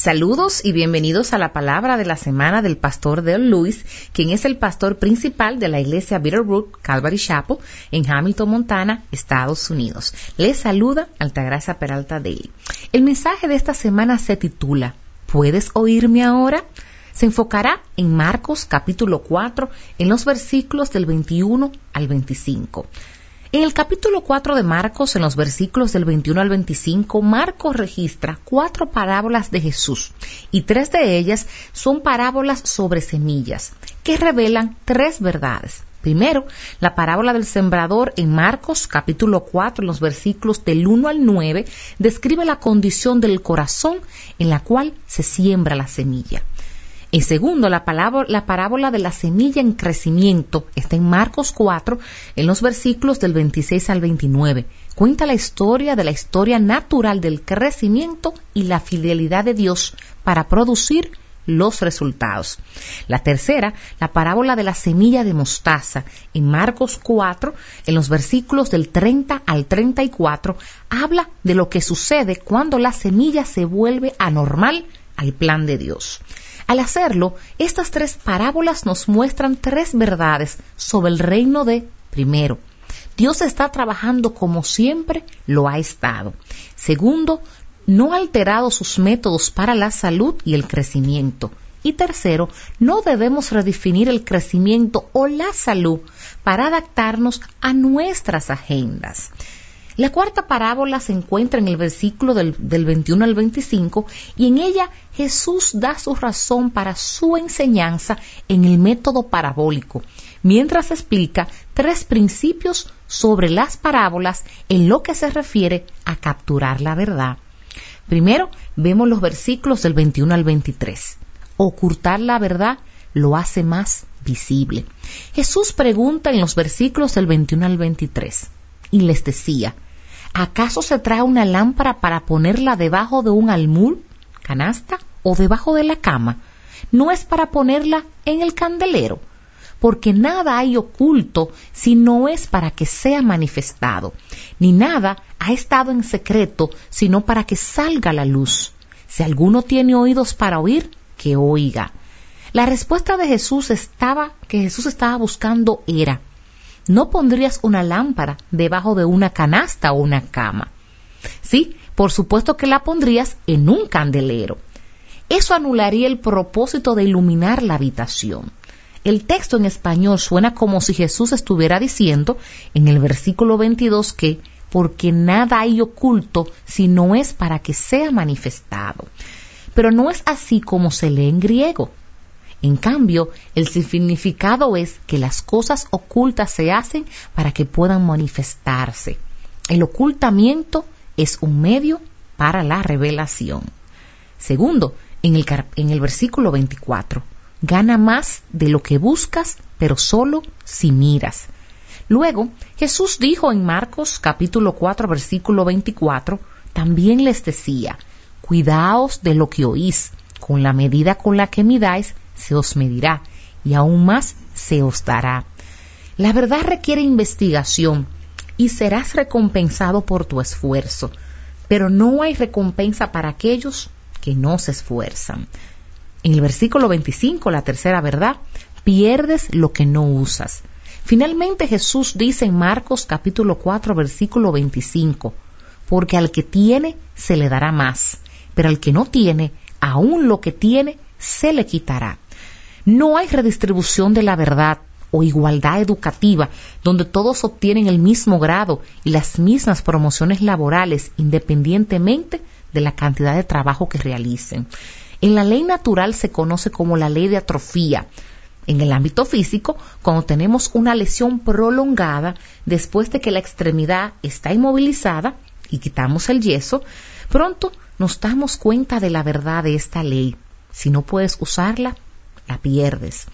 Saludos y bienvenidos a la palabra de la semana del pastor Dale Lewis, quien es el pastor principal de la iglesia Bitterroot Calvary Chapel en Hamilton, Montana, Estados Unidos. Les saluda Altagracia Peralta Dale. El mensaje de esta semana se titula ¿Puedes oírme ahora? Se enfocará en Marcos capítulo 4 en los versículos del 21 al 25. En el capítulo 4 de Marcos, en los versículos del 21 al 25, Marcos registra cuatro parábolas de Jesús y tres de ellas son parábolas sobre semillas que revelan tres verdades. Primero, la parábola del sembrador en Marcos capítulo 4, en los versículos del 1 al 9, describe la condición del corazón en la cual se siembra la semilla. En segundo, la, la parábola de la semilla en crecimiento está en Marcos 4, en los versículos del 26 al 29. Cuenta la historia de la historia natural del crecimiento y la fidelidad de Dios para producir los resultados. La tercera, la parábola de la semilla de mostaza, en Marcos 4, en los versículos del 30 al 34, habla de lo que sucede cuando la semilla se vuelve anormal al plan de Dios. Al hacerlo, estas tres parábolas nos muestran tres verdades sobre el reino de, primero, Dios está trabajando como siempre lo ha estado. Segundo, no ha alterado sus métodos para la salud y el crecimiento. Y tercero, no debemos redefinir el crecimiento o la salud para adaptarnos a nuestras agendas. La cuarta parábola se encuentra en el versículo del, 21 al 25 y en ella Jesús da su razón para su enseñanza en el método parabólico, mientras explica tres principios sobre las parábolas en lo que se refiere a capturar la verdad. Primero, vemos los versículos del 21 al 23. Ocultar la verdad lo hace más visible. Jesús pregunta en los versículos del 21 al 23 y les decía, ¿acaso se trae una lámpara para ponerla debajo de un almul, canasta o debajo de la cama? No es para ponerla en el candelero, porque nada hay oculto si no es para que sea manifestado, ni nada ha estado en secreto sino para que salga la luz. Si alguno tiene oídos para oír, que oiga. La respuesta de Jesús estaba que Jesús estaba buscando era no pondrías una lámpara debajo de una canasta o una cama. Sí, por supuesto que la pondrías en un candelero. Eso anularía el propósito de iluminar la habitación. El texto en español suena como si Jesús estuviera diciendo en el versículo 22 que porque nada hay oculto si no es para que sea manifestado. Pero no es así como se lee en griego. En cambio, el significado es que las cosas ocultas se hacen para que puedan manifestarse. El ocultamiento es un medio para la revelación. Segundo, en el, en el versículo 24, gana más de lo que buscas, pero solo si miras. Luego, Jesús dijo en Marcos capítulo 4 versículo 24, también les decía, cuidaos de lo que oís, con la medida con la que midáis, se os medirá y aún más se os dará. La verdad requiere investigación y serás recompensado por tu esfuerzo, pero no hay recompensa para aquellos que no se esfuerzan. En el versículo 25, la tercera verdad, pierdes lo que no usas. Finalmente Jesús dice en Marcos capítulo 4 versículo 25, porque al que tiene se le dará más, pero al que no tiene, aún lo que tiene se le quitará. No hay redistribución de la verdad o igualdad educativa donde todos obtienen el mismo grado y las mismas promociones laborales independientemente de la cantidad de trabajo que realicen. En la ley natural se conoce como la ley de atrofía. En el ámbito físico, cuando tenemos una lesión prolongada después de que la extremidad está inmovilizada y quitamos el yeso, pronto nos damos cuenta de la verdad de esta ley. Si no puedes usarla, pierdes.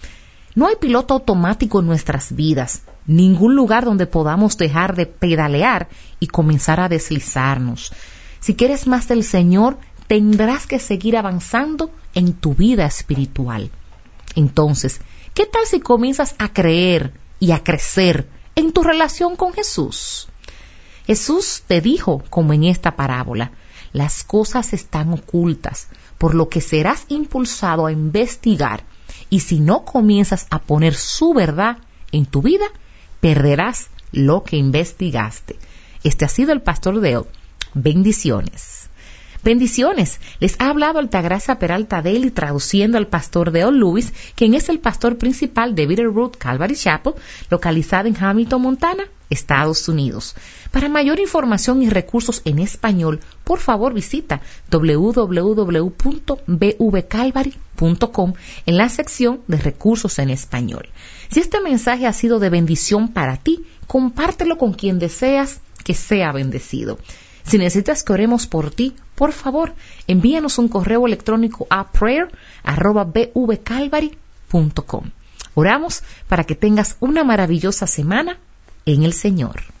No hay piloto automático en nuestras vidas, ningún lugar donde podamos dejar de pedalear y comenzar a deslizarnos. Si quieres más del Señor, tendrás que seguir avanzando en tu vida espiritual. Entonces, ¿qué tal si comienzas a creer y a crecer en tu relación con Jesús? Jesús te dijo, como en esta parábola, las cosas están ocultas, por lo que serás impulsado a investigar y si no comienzas a poner su verdad en tu vida, perderás lo que investigaste. Este ha sido el pastor Deo. Bendiciones. Bendiciones. Les ha hablado Altagracia Peralta Daly traduciendo al pastor Deo Lewis, quien es el pastor principal de Bitterroot Calvary Chapel, localizada en Hamilton, Montana, Estados Unidos. Para mayor información y recursos en español, por favor visita www.bvcalvary.com en la sección de recursos en español. Si este mensaje ha sido de bendición para ti, compártelo con quien deseas que sea bendecido. Si necesitas que oremos por ti, por favor, envíanos un correo electrónico a prayer.bvcalvary.com. Oramos para que tengas una maravillosa semana en el Señor.